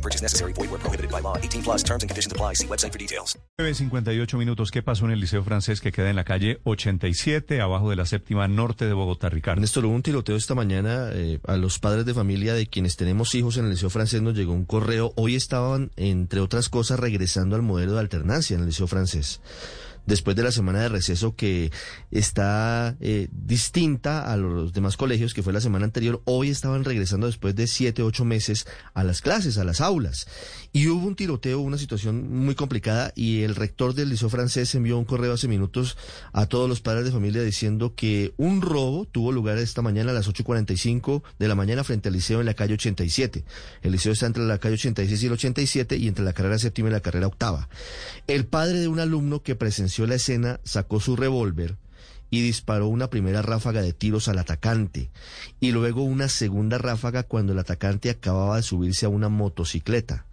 No purchase necessary. Void where prohibited by law. 18 plus terms and conditions apply. See website for details. 58 minutos. ¿Qué pasó en el Liceo Francés que queda en la calle 87, abajo de la séptima norte de Bogotá, Ricardo? Néstor, hubo un tiroteo esta mañana eh, a los padres de familia de quienes tenemos hijos en el Liceo Francés. Nos llegó un correo. Hoy estaban, entre otras cosas, regresando al modelo de alternancia en el Liceo Francés después de la semana de receso que está eh, distinta a los demás colegios, que fue la semana anterior, hoy estaban regresando después de siete, ocho meses a las clases, a las aulas. Y hubo un tiroteo, una situación muy complicada, y el rector del Liceo francés envió un correo hace minutos a todos los padres de familia diciendo que un robo tuvo lugar esta mañana a las 8.45 de la mañana frente al liceo en la calle 87. El liceo está entre la calle 86 y el 87 y entre la carrera séptima y la carrera octava. El padre de un alumno que presenció la escena sacó su revólver y disparó una primera ráfaga de tiros al atacante y luego una segunda ráfaga cuando el atacante acababa de subirse a una motocicleta.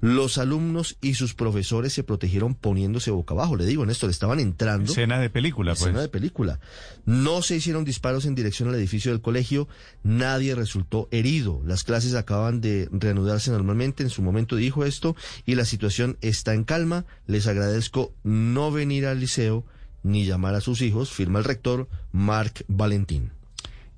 Los alumnos y sus profesores se protegieron poniéndose boca abajo. Le digo, Néstor, estaban entrando. Escena de película, pues. Escena de película. No se hicieron disparos en dirección al edificio del colegio. Nadie resultó herido. Las clases acaban de reanudarse normalmente. En su momento dijo esto y la situación está en calma. Les agradezco no venir al liceo ni llamar a sus hijos. Firma el rector Marc Valentín.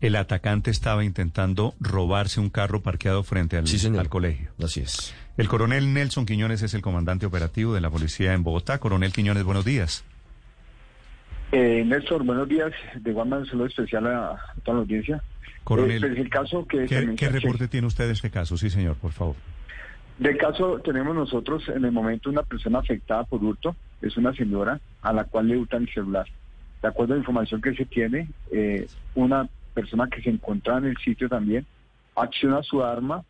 El atacante estaba intentando robarse un carro parqueado frente al, al colegio. Así es. El coronel Nelson Quiñones es el comandante operativo de la policía en Bogotá. Coronel Quiñones, buenos días. Eh, Néstor, buenos días. De igual manera, saludo especial a, toda la audiencia. Coronel, Eh, pues, el caso que ¿qué, qué reporte tiene usted de este caso? Sí, señor, por favor. Del caso tenemos nosotros en el momento una persona afectada por hurto, es una señora a la cual le hurtan el celular. De acuerdo a la información que se tiene, eh, una persona que se encontraba en el sitio también acciona su arma,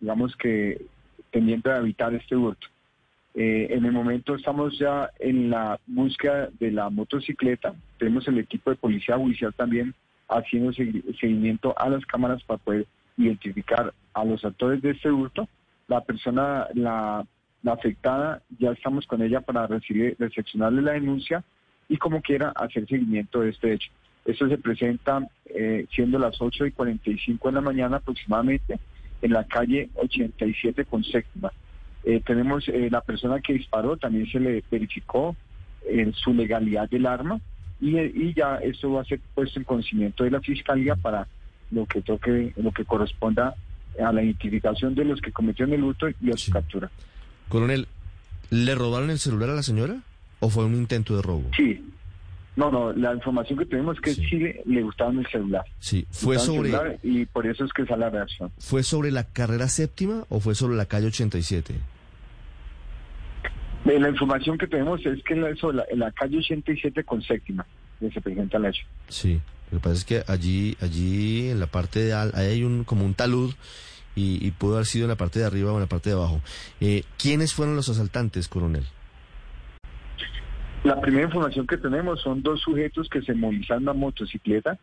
digamos que pendiente de evitar este hurto. Eh, en el momento estamos ya en la búsqueda de la motocicleta, tenemos el equipo de policía judicial también haciendo segui- seguimiento a las cámaras para poder identificar a los actores de este hurto. La persona, la, afectada, ya estamos con ella para recibir, recepcionarle la denuncia y como quiera hacer seguimiento de este hecho. Esto se presenta eh, siendo las 8 y 45 de la mañana aproximadamente en la calle 87 con séptima. Eh, tenemos eh, la persona que disparó, también se le verificó eh, su legalidad del arma y, y ya esto va a ser puesto en conocimiento de la fiscalía para lo que toque, lo que corresponda a la identificación de los que cometieron el hurto y a su Sí. captura. Coronel, ¿le robaron el celular a la señora o fue un intento de robo? Sí. No, no, la información que tenemos es que Sí. sí, le, le gustaban el celular. Sí, fue el sobre, y por eso es que sale la reacción. ¿fue sobre la carrera séptima o fue sobre la calle 87? Eh, La información que tenemos es que en la- en la calle 87 con séptima que se presenta el hecho. Sí, lo que pasa es que allí, allí en la parte de al, ahí hay un como un talud y, y pudo haber sido en la parte de arriba o en la parte de abajo. Eh, ¿Quiénes fueron los asaltantes, coronel? La primera información que tenemos son dos sujetos que se movilizaron una motocicleta.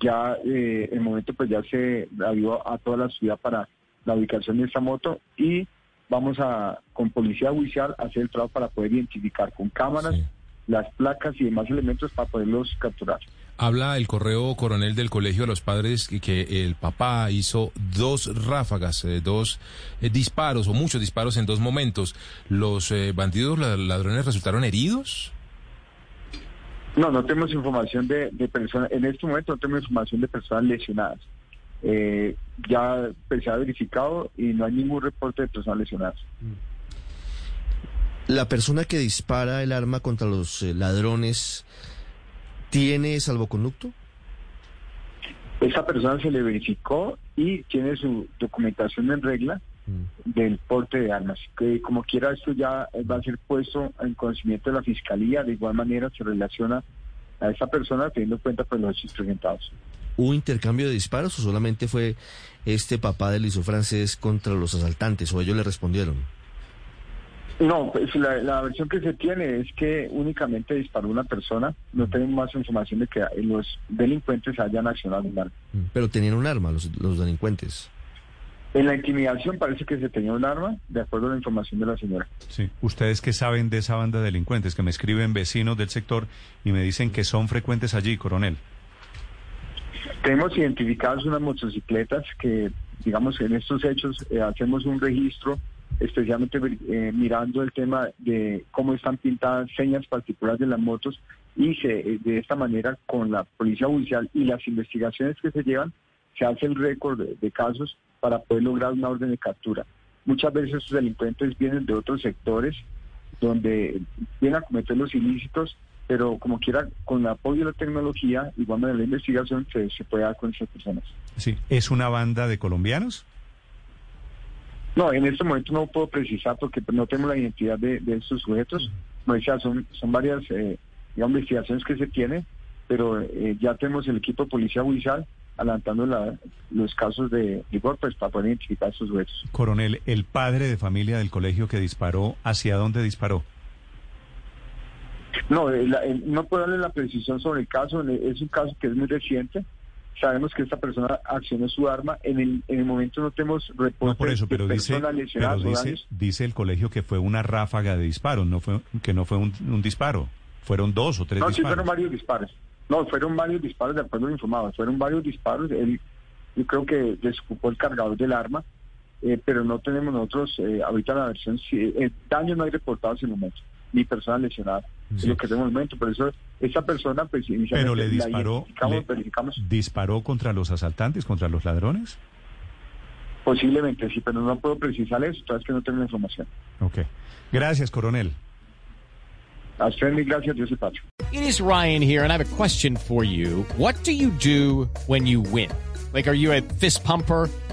Ya eh, el momento pues ya se ayudó a toda la ciudad para la ubicación de esta moto y vamos a con policía judicial a hacer el trabajo para poder identificar con cámaras Sí. las placas y demás elementos para poderlos capturar. Habla el correo coronel del colegio de los padres que, que el papá hizo dos ráfagas, eh, dos eh, disparos o muchos disparos en dos momentos. ¿Los eh, bandidos, la- ladrones resultaron heridos? No, no tenemos información de, de personas, en este momento no tenemos información de personas lesionadas. Eh, ya pues, se ha verificado y no hay ningún reporte de personas lesionadas. La persona que dispara el arma contra los ladrones tiene salvoconducto? Esa persona se le verificó y tiene su documentación en regla Mm. del porte de armas. Que como quiera esto ya va a ser puesto en conocimiento de la fiscalía. De igual manera se relaciona a esa persona teniendo en cuenta pues, los hechos presentados. ¿Hubo intercambio de disparos o solamente fue este papá del liceo francés contra los asaltantes o ellos le respondieron? No, pues la, la, versión que se tiene es que únicamente disparó una persona. No tenemos más información de que los delincuentes hayan accionado un arma. Pero tenían un arma los, los delincuentes. En la intimidación parece que se tenía un arma, de acuerdo a la información de la señora. Sí. ¿Ustedes qué saben de esa banda de delincuentes? Que me escriben vecinos del sector y me dicen que son frecuentes allí, coronel. Tenemos identificadas unas motocicletas que, digamos, en estos hechos eh, hacemos un registro especialmente eh, mirando el tema de cómo están pintadas señas particulares de las motos y se, eh, de esta manera con la policía judicial y las investigaciones que se llevan se hace el récord de, casos para poder lograr una orden de captura. Muchas veces estos delincuentes vienen de otros sectores donde vienen a cometer los ilícitos, pero como quiera, con el apoyo de la tecnología, igual de la investigación, se, se puede dar con esas personas. Sí, ¿es una banda de colombianos? No, en este momento no puedo precisar porque no tenemos la identidad de, de estos sujetos. No, son, son varias eh, investigaciones que se tienen, pero eh, ya tenemos el equipo de policía judicial adelantando los casos de rigor pues, para poder identificar a estos sujetos. Coronel, el padre de familia del colegio que disparó, ¿hacia dónde disparó? No, no puedo darle la precisión sobre el caso, es un caso que es muy reciente, sabemos que esta persona accionó su arma. En el, en el momento no tenemos reportes no, por eso, pero dice, pero dice, dice, el colegio que fue una ráfaga de disparos, no fue que no fue un, disparo. Fueron dos o tres no, disparos. Sí, fueron varios disparos. No, fueron varios disparos, de acuerdo a informado. Fueron varios disparos. Él, yo creo que desocupó el cargador del arma, eh, pero no tenemos nosotros, eh, ahorita la versión, eh, daños no hay reportados en el momento ni personas lesionadas. Es lo que tenemos en momento. Por eso, esa persona, pues, Pero le disparó, ¿disparó contra los asaltantes, contra los ladrones? Posiblemente, sí, pero no puedo precisar eso, todavía es que no tengo la información. Ok. Gracias, coronel. A usted mil gracias, Dios y Pacho. It is Ryan here, and I have a question for you. What do you do when you win? Like, are you a fist pumper?